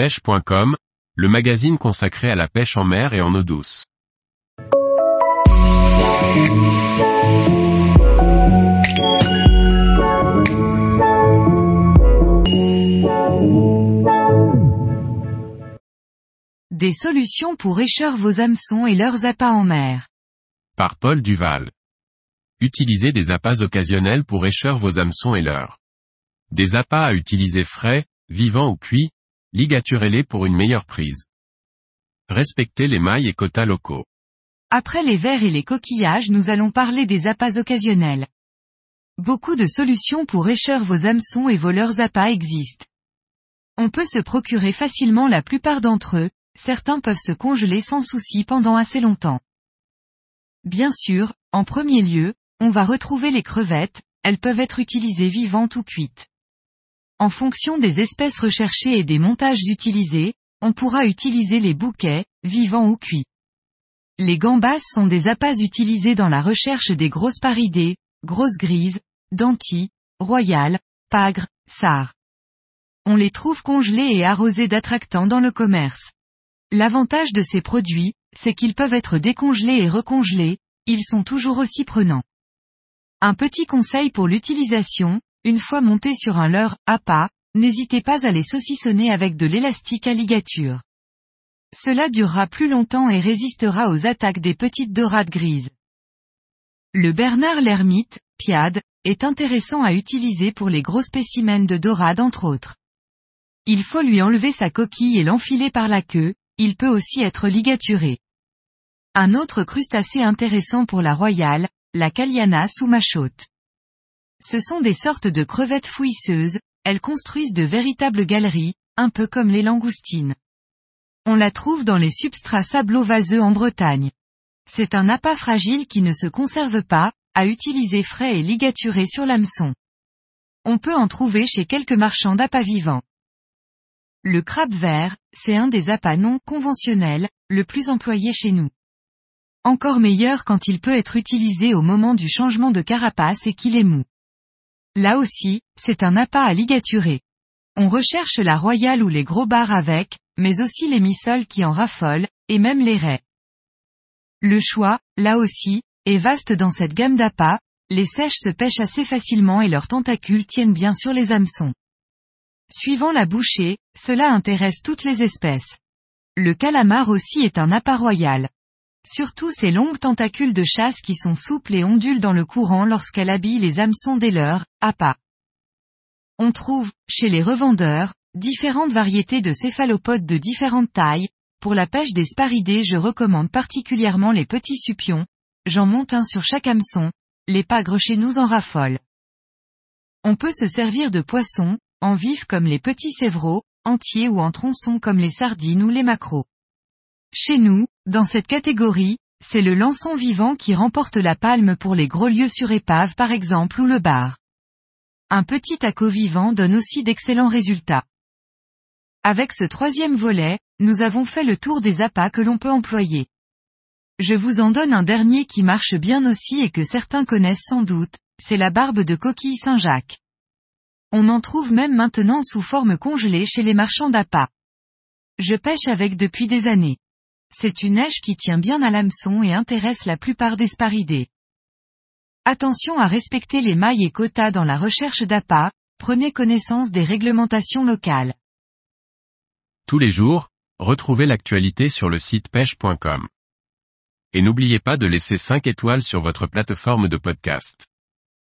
pêche.com, le magazine consacré à la pêche en mer et en eau douce. Des solutions pour écheur vos hameçons et leurs appâts en mer. Par Paul Duval. Utilisez des appâts occasionnels pour écheur vos hameçons et leurs. Des appâts à utiliser frais, vivants ou cuits, ligaturez-les pour une meilleure prise. Respectez les mailles et quotas locaux. Après les vers et les coquillages nous allons parler des appâts occasionnels. Beaucoup de solutions pour écheur vos hameçons et vos leurs appâts existent. On peut se procurer facilement la plupart d'entre eux, certains peuvent se congeler sans souci pendant assez longtemps. Bien sûr, en premier lieu, on va retrouver les crevettes, elles peuvent être utilisées vivantes ou cuites. En fonction des espèces recherchées et des montages utilisés, on pourra utiliser les bouquets, vivants ou cuits. Les gambas sont des appâts utilisés dans la recherche des grosses paridées, grosses grises, dentilles, royales, pagres, sars. On les trouve congelés et arrosés d'attractants dans le commerce. L'avantage de ces produits, c'est qu'ils peuvent être décongelés et recongelés, ils sont toujours aussi prenants. Un petit conseil pour l'utilisation, une fois montés sur un leurre appât, n'hésitez pas à les saucissonner avec de l'élastique à ligature. Cela durera plus longtemps et résistera aux attaques des petites dorades grises. Le Bernard l'ermite, piade, est intéressant à utiliser pour les gros spécimens de dorade entre autres. Il faut lui enlever sa coquille et l'enfiler par la queue, il peut aussi être ligaturé. Un autre crustacé intéressant pour la royale, la Caliana machote. Ce sont des sortes de crevettes fouisseuses, elles construisent de véritables galeries, un peu comme les langoustines. On la trouve dans les substrats sablo-vaseux en Bretagne. C'est un appât fragile qui ne se conserve pas, à utiliser frais et ligaturé sur l'hameçon. On peut en trouver chez quelques marchands d'appâts vivants. Le crabe vert, c'est un des appâts non conventionnels, le plus employé chez nous. Encore meilleur quand il peut être utilisé au moment du changement de carapace et qu'il est mou. Là aussi, c'est un appât à ligaturer. On recherche la royale ou les gros bars avec, mais aussi les missoles qui en raffolent, et même les raies. Le choix, là aussi, est vaste dans cette gamme d'appâts, les sèches se pêchent assez facilement et leurs tentacules tiennent bien sur les hameçons. Suivant la bouchée, cela intéresse toutes les espèces. Le calamar aussi est un appât royal. Surtout ces longues tentacules de chasse qui sont souples et ondulent dans le courant lorsqu'elle habille les hameçons des leurs, à pas. On trouve, chez les revendeurs, différentes variétés de céphalopodes de différentes tailles, pour la pêche des sparidés je recommande particulièrement les petits supions, j'en monte un sur chaque hameçon, les pagres chez nous en raffolent. On peut se servir de poissons, en vif comme les petits sévraux, entiers ou en tronçons comme les sardines ou les maquereaux. Chez nous, dans cette catégorie, c'est le lançon vivant qui remporte la palme pour les gros lieux sur épave par exemple ou le bar. Un petit taco vivant donne aussi d'excellents résultats. Avec ce troisième volet, nous avons fait le tour des appâts que l'on peut employer. Je vous en donne un dernier qui marche bien aussi et que certains connaissent sans doute, c'est la barbe de coquille Saint-Jacques. On en trouve même maintenant sous forme congelée chez les marchands d'appâts. Je pêche avec depuis des années. C'est une neige qui tient bien à l'hameçon et intéresse la plupart des sparidés. Attention à respecter les mailles et quotas dans la recherche d'appât, prenez connaissance des réglementations locales. Tous les jours, retrouvez l'actualité sur le site pêche.com. Et n'oubliez pas de laisser 5 étoiles sur votre plateforme de podcast.